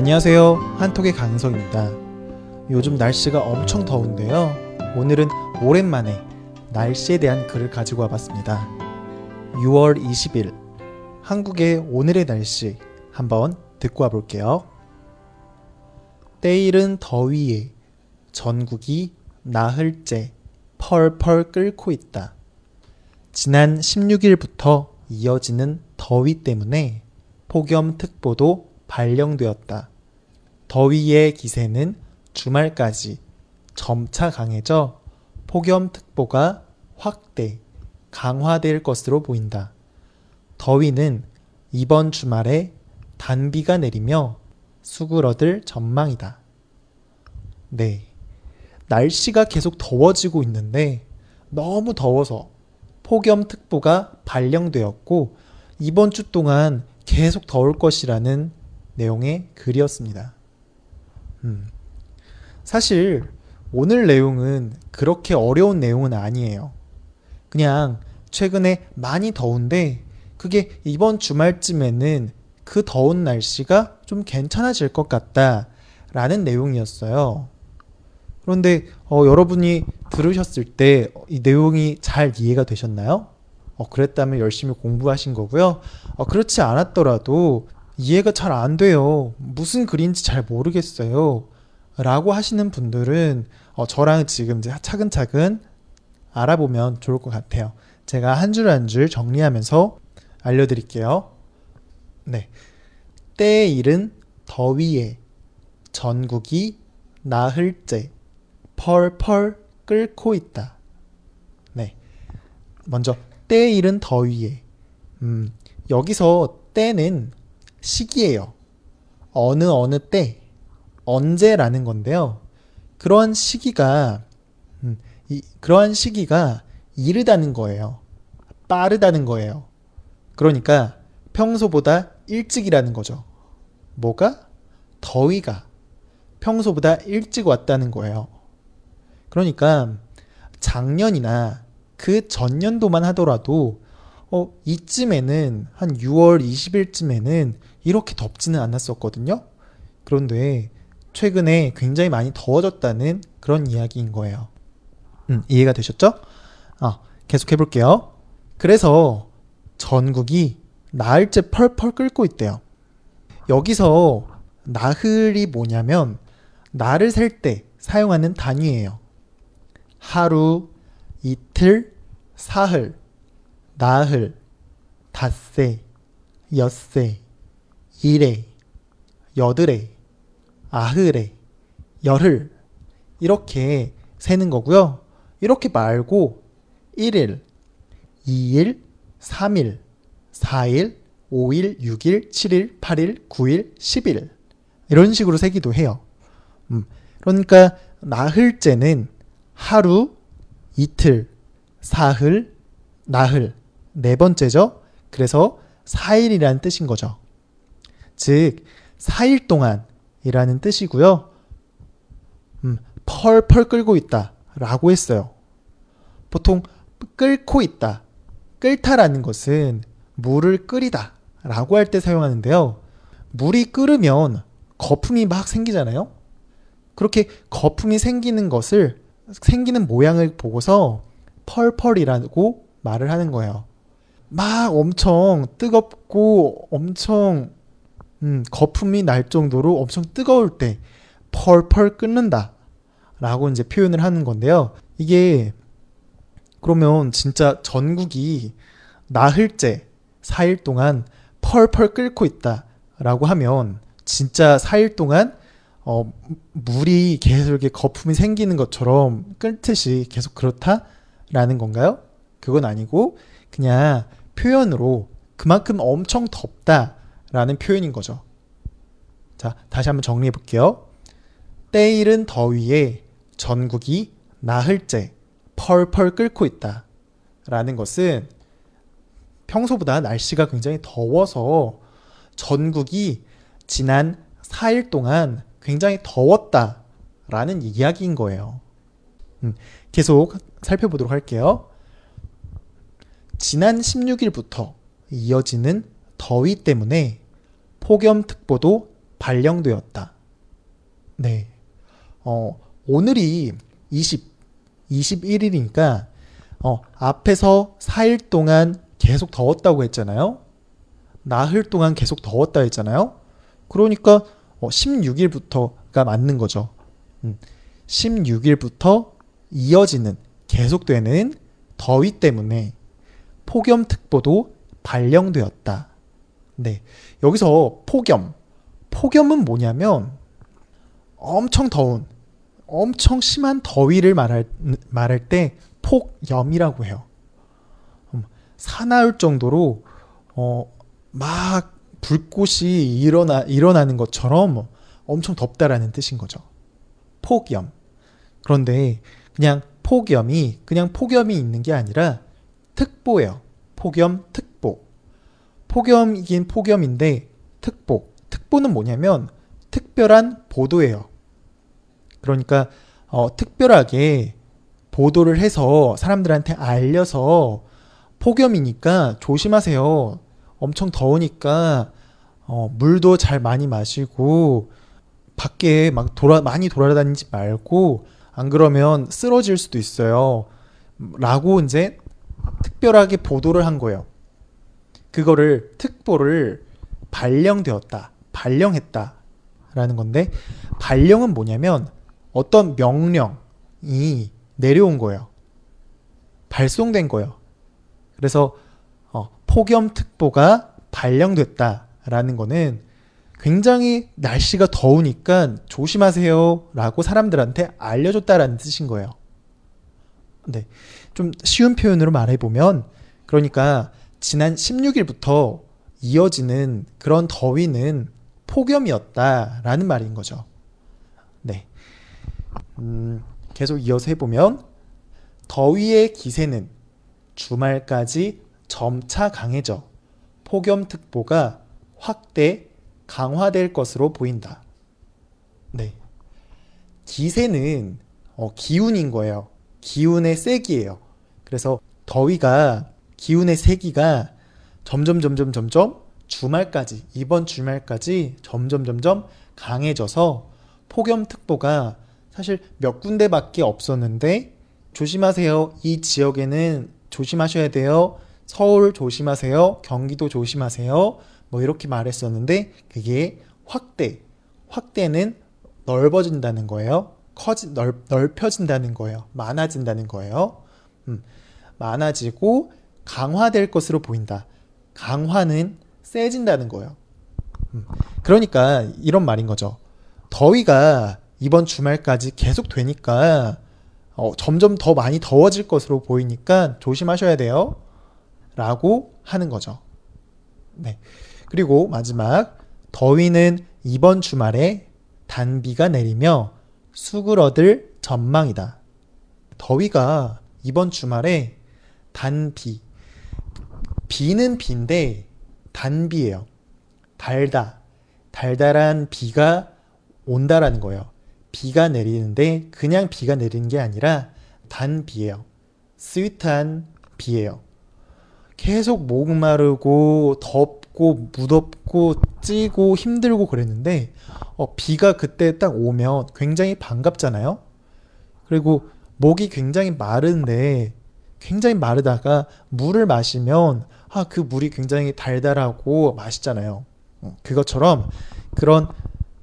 안녕하세요. 한톡의 강성입니다. 요즘 날씨가 엄청 더운데요. 오늘은 오랜만에 날씨에 대한 글을 가지고 와봤습니다. 6월 20일 한국의 오늘의 날씨 한번 듣고 와볼게요. 때일은 더위에 전국이 나흘째 펄펄 끓고 있다. 지난 16일부터 이어지는 더위 때문에 폭염특보도 발령되었다. 더위의 기세는 주말까지 점차 강해져 폭염특보가 확대, 강화될 것으로 보인다. 더위는 이번 주말에 단비가 내리며 수그러들 전망이다. 네. 날씨가 계속 더워지고 있는데 너무 더워서 폭염특보가 발령되었고 이번 주 동안 계속 더울 것이라는 내용의 글이었습니다. 음. 사실 오늘 내용은 그렇게 어려운 내용은 아니에요. 그냥 최근에 많이 더운데 그게 이번 주말쯤에는 그 더운 날씨가 좀 괜찮아질 것 같다 라는 내용이었어요. 그런데 어, 여러분이 들으셨을 때 이 내용이 잘 이해가 되셨나요? 어, 그랬다면 열심히 공부하신 거고요. 어, 그렇지 않았더라도 이해가 잘 안 돼요. 무슨 글인지 잘 모르겠어요. 라고 하시는 분들은 어, 저랑 지금 이제 차근차근 알아보면 좋을 것 같아요. 제가 한 줄 한 줄 정리하면서 알려드릴게요. 네. 때의 일은 더위에 전국이 나흘째 펄펄 끓고 있다. 네. 먼저 때의 일은 더위에. 음, 여기서 때는 시기예요. 어느 어느 때, 언제라는 건데요. 그러한 시기가 음, 이, 그러한 시기가 이르다는 거예요. 빠르다는 거예요. 그러니까 평소보다 일찍이라는 거죠. 뭐가? 더위가 평소보다 일찍 왔다는 거예요. 그러니까 작년이나 그 전년도만 하더라도 어, 이쯤에는 한 6월 20일쯤에는 이렇게 덥지는 않았었거든요. 그런데 최근에 굉장히 많이 더워졌다는 그런 이야기인 거예요. 음, 이해가 되셨죠? 아, 계속 해볼게요. 그래서 전국이 나흘째 펄펄 끓고 있대요. 여기서 나흘이 뭐냐면 날을 셀 때 사용하는 단위예요. 하루, 이틀, 사흘, 나흘, 닷새, 엿새, 일회, 여드레, 아흐레, 열흘 이렇게 세는 거고요. 이렇게 말고 1일, 2일, 3일, 4일, 5일, 6일, 7일, 8일, 9일, 10일 이런 식으로 세기도 해요. 음, 그러니까 나흘째는 하루, 이틀, 사흘, 나흘 네 번째죠. 그래서 4일이라는 뜻인 거죠. 즉 4일 동안이라는 뜻이고요. 음, 펄펄 끓고 있다 라고 했어요. 보통 끓고 있다, 끓다라는 것은 물을 끓이다 라고 할 때 사용하는데요. 물이 끓으면 거품이 막 생기잖아요. 그렇게 거품이 생기는 것을 생기는 모양을 보고서 펄펄이라고 말을 하는 거예요. 막 엄청 뜨겁고 엄청 음, 거품이 날 정도로 엄청 뜨거울 때 펄펄 끓는다 라고 이제 표현을 하는 건데요. 이게 그러면 진짜 전국이 나흘째 4일 동안 펄펄 끓고 있다 라고 하면 진짜 4일 동안 어, 물이 계속 이렇게 거품이 생기는 것처럼 끓듯이 계속 그렇다라는 건가요? 그건 아니고 그냥 표현으로 그만큼 엄청 덥다라는 표현인 거죠. 자, 다시 한번 정리해 볼게요. 때일은 더위에 전국이 나흘째 펄펄 끓고 있다. 라는 것은 평소보다 날씨가 굉장히 더워서 전국이 지난 4일 동안 굉장히 더웠다 라는 이야기인 거예요. 음, 계속 살펴보도록 할게요. 지난 16일부터 이어지는 더위 때문에 폭염특보도 발령되었다. 네. 어, 오늘이 20, 21일이니까, 어, 앞에서 4일 동안 계속 더웠다고 했잖아요. 나흘 동안 계속 더웠다 했잖아요. 그러니까, 어, 16일부터가 맞는 거죠. 음, 16일부터 이어지는, 계속되는 더위 때문에 폭염특보도 발령되었다. 네. 여기서 폭염. 폭염은 뭐냐면 엄청 더운, 엄청 심한 더위를 말할, 말할 때 폭염이라고 해요. 음, 사나울 정도로, 어, 막 불꽃이 일어나, 일어나는 것처럼 엄청 덥다라는 뜻인 거죠. 폭염. 그런데 그냥 폭염이, 그냥 폭염이 있는 게 아니라 특보예요. 폭염 특보. 폭염이긴 폭염인데 특보. 특보는 뭐냐면 특별한 보도예요. 그러니까 어, 특별하게 보도를 해서 사람들한테 알려서 폭염이니까 조심하세요. 엄청 더우니까 어, 물도 잘 많이 마시고 밖에 막 돌아 많이 돌아다니지 말고 안 그러면 쓰러질 수도 있어요. 라고 이제 특별하게 보도를 한 거예요. 그거를 특보를 발령되었다. 발령했다. 라는 건데 발령은 뭐냐면 어떤 명령이 내려온 거예요. 발송된 거예요. 그래서 어, 폭염특보가 발령됐다라는 거는 굉장히 날씨가 더우니까 조심하세요라고 사람들한테 알려줬다라는 뜻인 거예요. 네, 좀 쉬운 표현으로 말해보면 그러니까 지난 16일부터 이어지는 그런 더위는 폭염이었다라는 말인 거죠. 네. 음, 계속 이어서 해보면 더위의 기세는 주말까지 점차 강해져 폭염특보가 확대 강화될 것으로 보인다. 네. 기세는 어, 기운인 거예요. 기운의 세기예요. 그래서 더위가 기운의 세기가 점점 점점 점점 주말까지 이번 주말까지 점점 점점 강해져서 폭염특보가 사실 몇 군데밖에 없었는데 조심하세요. 이 지역에는 조심하셔야 돼요. 서울 조심하세요. 경기도 조심하세요. 뭐 이렇게 말했었는데 그게 확대. 확대는 넓어진다는 거예요. 커지 넓, 넓혀진다는 거예요. 많아진다는 거예요. 음, 많아지고 강화될 것으로 보인다. 강화는 세진다는 거예요. 음, 그러니까 이런 말인 거죠. 더위가 이번 주말까지 계속 되니까 어, 점점 더 많이 더워질 것으로 보이니까 조심하셔야 돼요. 라고 하는 거죠. 네. 그리고 마지막 더위는 이번 주말에 단비가 내리며 수그러들 전망이다. 더위가 이번 주말에 단비. 비는 비인데 단비예요. 달다. 달달한 비가 온다라는 거예요. 비가 내리는데 그냥 비가 내리는 게 아니라 단비예요. 스윗한 비예요. 계속 목마르고 덥고 무덥고 찌고 힘들고 그랬는데 어, 비가 그때 딱 오면 굉장히 반갑잖아요. 그리고 목이 굉장히 마른데 굉장히 마르다가 물을 마시면 아, 그 물이 굉장히 달달하고 맛있잖아요. 어, 그것처럼 그런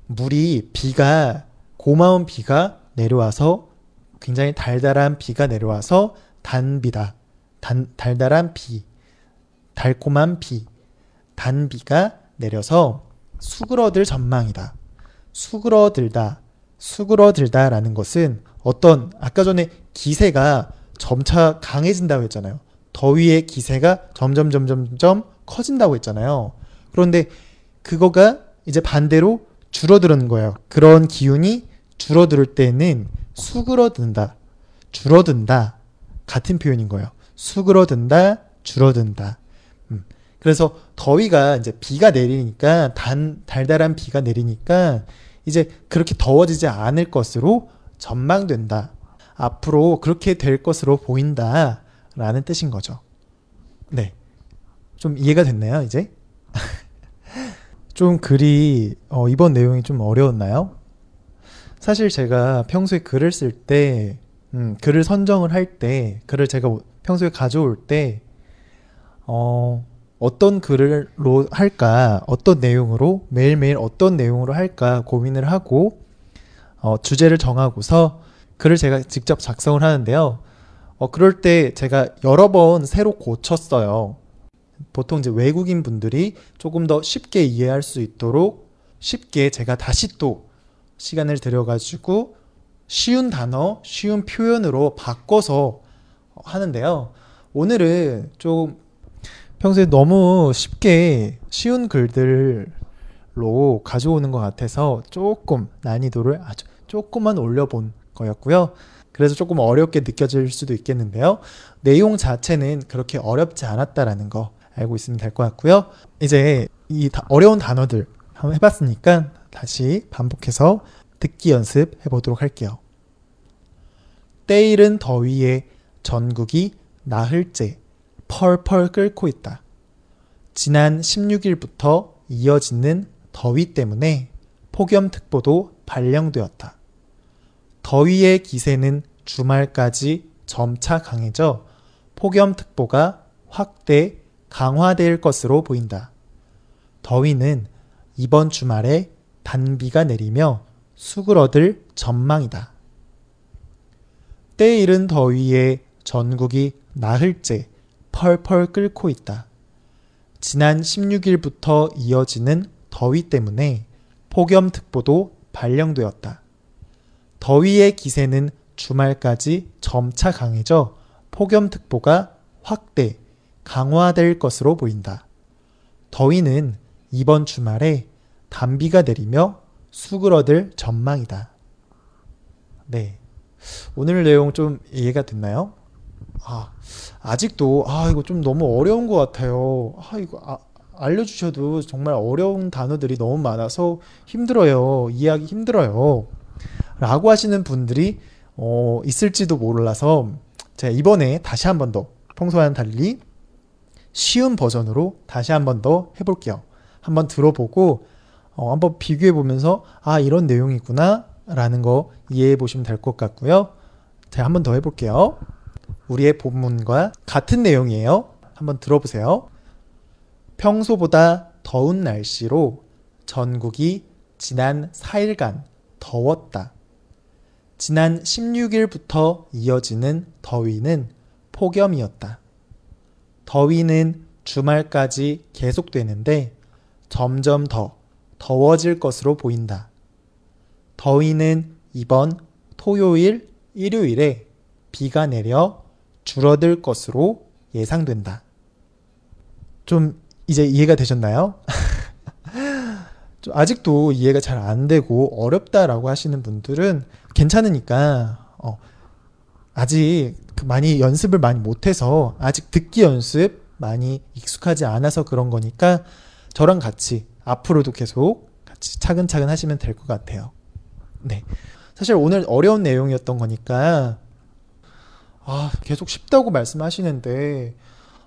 물이 비가 고마운 비가 내려와서 굉장히 달달한 비가 내려와서 단비다. 단, 달달한 비, 달콤한 비, 단비가 내려서 수그러들 전망이다. 수그러들다, 수그러들다라는 것은 어떤 아까 전에 기세가 점차 강해진다고 했잖아요. 더위의 기세가 점점 점점 점 커진다고 했잖아요. 그런데 그거가 이제 반대로 줄어드는 거예요. 그런 기운이 줄어들 때는 수그러든다, 줄어든다 같은 표현인 거예요. 수그러든다, 줄어든다. 음. 그래서 더위가 이제 비가 내리니까 단 달달한 비가 내리니까 이제 그렇게 더워지지 않을 것으로 전망된다. 앞으로 그렇게 될 것으로 보인다. 라는 뜻인 거죠. 네. 좀 이해가 됐나요, 이제? 좀 글이 어, 이번 내용이 좀 어려웠나요? 사실 제가 평소에 글을 쓸 때, 음, 글을 선정을 할 때, 글을 제가 평소에 가져올 때, 어, 어떤 글로 할까, 어떤 내용으로, 매일매일 어떤 내용으로 할까 고민을 하고, 어, 주제를 정하고서 글을 제가 직접 작성을 하는데요. 어, 그럴 때 제가 여러 번 새로 고쳤어요. 보통 이제 외국인 분들이 조금 더 쉽게 이해할 수 있도록 쉽게 제가 다시 또 시간을 들여가지고 쉬운 단어, 쉬운 표현으로 바꿔서 하는데요. 오늘은 좀 평소에 너무 쉽게 쉬운 글들로 가져오는 것 같아서 조금 난이도를 아주 조금만 올려본 거였고요. 그래서 조금 어렵게 느껴질 수도 있겠는데요. 내용 자체는 그렇게 어렵지 않았다라는 거 알고 있으면 될 것 같고요. 이제 이 어려운 단어들 한번 해봤으니까 다시 반복해서 듣기 연습 해보도록 할게요. 때이른 더위에 전국이 나흘째 펄펄 끓고 있다. 지난 16일부터 이어지는 더위 때문에 폭염특보도 발령되었다. 더위의 기세는 주말까지 점차 강해져 폭염특보가 확대, 강화될 것으로 보인다. 더위는 이번 주말에 단비가 내리며 수그러들 전망이다. 때 이른 더위에 전국이 나흘째 펄펄 끓고 있다. 지난 16일부터 이어지는 더위 때문에 폭염특보도 발령되었다. 더위의 기세는 주말까지 점차 강해져 폭염특보가 확대, 강화될 것으로 보인다. 더위는 이번 주말에 단비가 내리며 수그러들 전망이다. 네. 오늘 내용 좀 이해가 됐나요? 아, 아직도, 아, 이거 좀 너무 어려운 것 같아요. 아, 이거, 아, 알려주셔도 정말 어려운 단어들이 너무 많아서 힘들어요. 이해하기 힘들어요. 라고 하시는 분들이, 어, 있을지도 몰라서 제가 이번에 다시 한 번 더 평소와는 달리 쉬운 버전으로 다시 한 번 더 해볼게요. 한번 들어보고 어, 한번 비교해 보면서 아 이런 내용이구나 라는 거 이해해 보시면 될 것 같고요. 제가 한번 더 해볼게요. 우리의 본문과 같은 내용이에요. 한번 들어보세요. 평소보다 더운 날씨로 전국이 지난 4일간 더웠다. 지난 16일부터 이어지는 더위는 폭염이었다. 더위는 주말까지 계속되는데 점점 더 더워질 것으로 보인다. 더위는 이번 토요일, 일요일에 비가 내려 줄어들 것으로 예상된다. 좀 이제 이해가 되셨나요? 아직도 이해가 잘 안 되고 어렵다라고 하시는 분들은 괜찮으니까 어, 아직 그 많이 연습을 많이 못해서 아직 듣기 연습 많이 익숙하지 않아서 그런 거니까 저랑 같이 앞으로도 계속 같이 차근차근 하시면 될 것 같아요. 네. 사실 오늘 어려운 내용이었던 거니까, 아, 계속 쉽다고 말씀하시는데,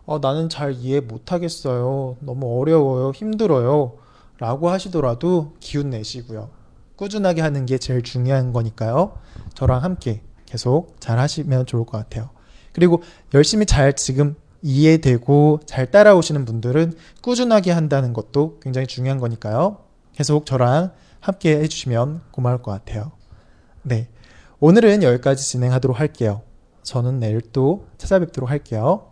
아, 나는 잘 이해 못하겠어요. 너무 어려워요. 힘들어요. 라고 하시더라도 기운 내시고요. 꾸준하게 하는 게 제일 중요한 거니까요. 저랑 함께 계속 잘 하시면 좋을 것 같아요. 그리고 열심히 잘 지금 이해되고 잘 따라오시는 분들은 꾸준하게 한다는 것도 굉장히 중요한 거니까요. 계속 저랑 함께 해주시면 고마울 것 같아요. 네. 오늘은 여기까지 진행하도록 할게요. 저는 내일 또 찾아뵙도록 할게요.